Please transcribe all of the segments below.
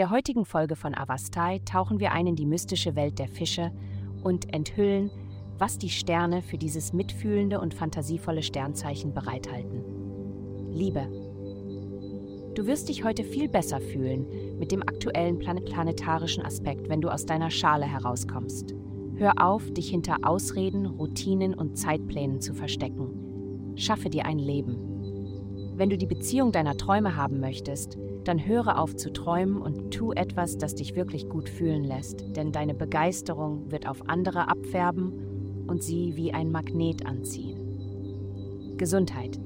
der heutigen Folge von Avastai tauchen wir ein in die mystische Welt der Fische und enthüllen, was die Sterne für dieses mitfühlende und fantasievolle Sternzeichen bereithalten. Liebe. Du wirst dich heute viel besser fühlen mit dem aktuellen planetarischen Aspekt, wenn du aus deiner Schale herauskommst. Hör auf, dich hinter Ausreden, Routinen und Zeitplänen zu verstecken. Schaffe dir ein Leben. Wenn du die Beziehung deiner Träume haben möchtest, dann höre auf zu träumen und tu etwas, das dich wirklich gut fühlen lässt, denn deine Begeisterung wird auf andere abfärben und sie wie ein Magnet anziehen. Gesundheit.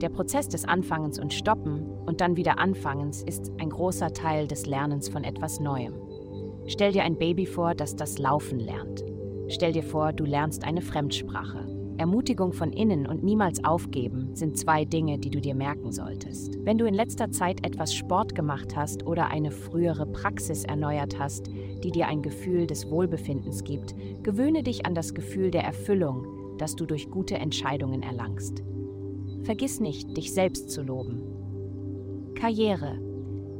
Der Prozess des Anfangens und Stoppen und dann wieder Anfangens ist ein großer Teil des Lernens von etwas Neuem. Stell dir ein Baby vor, das das Laufen lernt. Stell dir vor, du lernst eine Fremdsprache. Ermutigung von innen und niemals aufgeben sind zwei Dinge, die du dir merken solltest. Wenn du in letzter Zeit etwas Sport gemacht hast oder eine frühere Praxis erneuert hast, die dir ein Gefühl des Wohlbefindens gibt, gewöhne dich an das Gefühl der Erfüllung, das du durch gute Entscheidungen erlangst. Vergiss nicht, dich selbst zu loben. Karriere.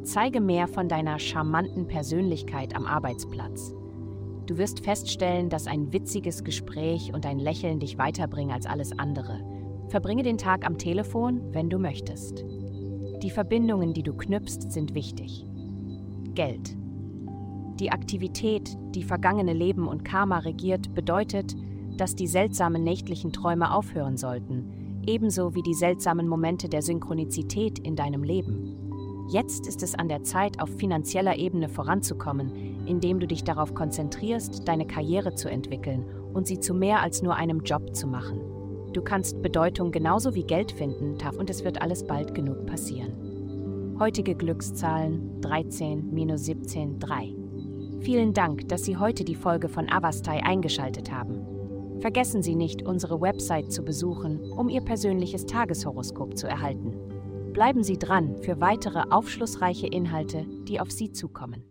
Zeige mehr von deiner charmanten Persönlichkeit am Arbeitsplatz. Du wirst feststellen, dass ein witziges Gespräch und ein Lächeln dich weiterbringen als alles andere. Verbringe den Tag am Telefon, wenn du möchtest. Die Verbindungen, die du knüpfst, sind wichtig. Geld. Die Aktivität, die vergangene Leben und Karma regiert, bedeutet, dass die seltsamen nächtlichen Träume aufhören sollten, ebenso wie die seltsamen Momente der Synchronizität in deinem Leben. Jetzt ist es an der Zeit, auf finanzieller Ebene voranzukommen, indem du dich darauf konzentrierst, deine Karriere zu entwickeln und sie zu mehr als nur einem Job zu machen. Du kannst Bedeutung genauso wie Geld finden, und es wird alles bald genug passieren. Heutige Glückszahlen 13, minus 17, 3. Vielen Dank, dass Sie heute die Folge von Avastai eingeschaltet haben. Vergessen Sie nicht, unsere Website zu besuchen, um Ihr persönliches Tageshoroskop zu erhalten. Bleiben Sie dran für weitere aufschlussreiche Inhalte, die auf Sie zukommen.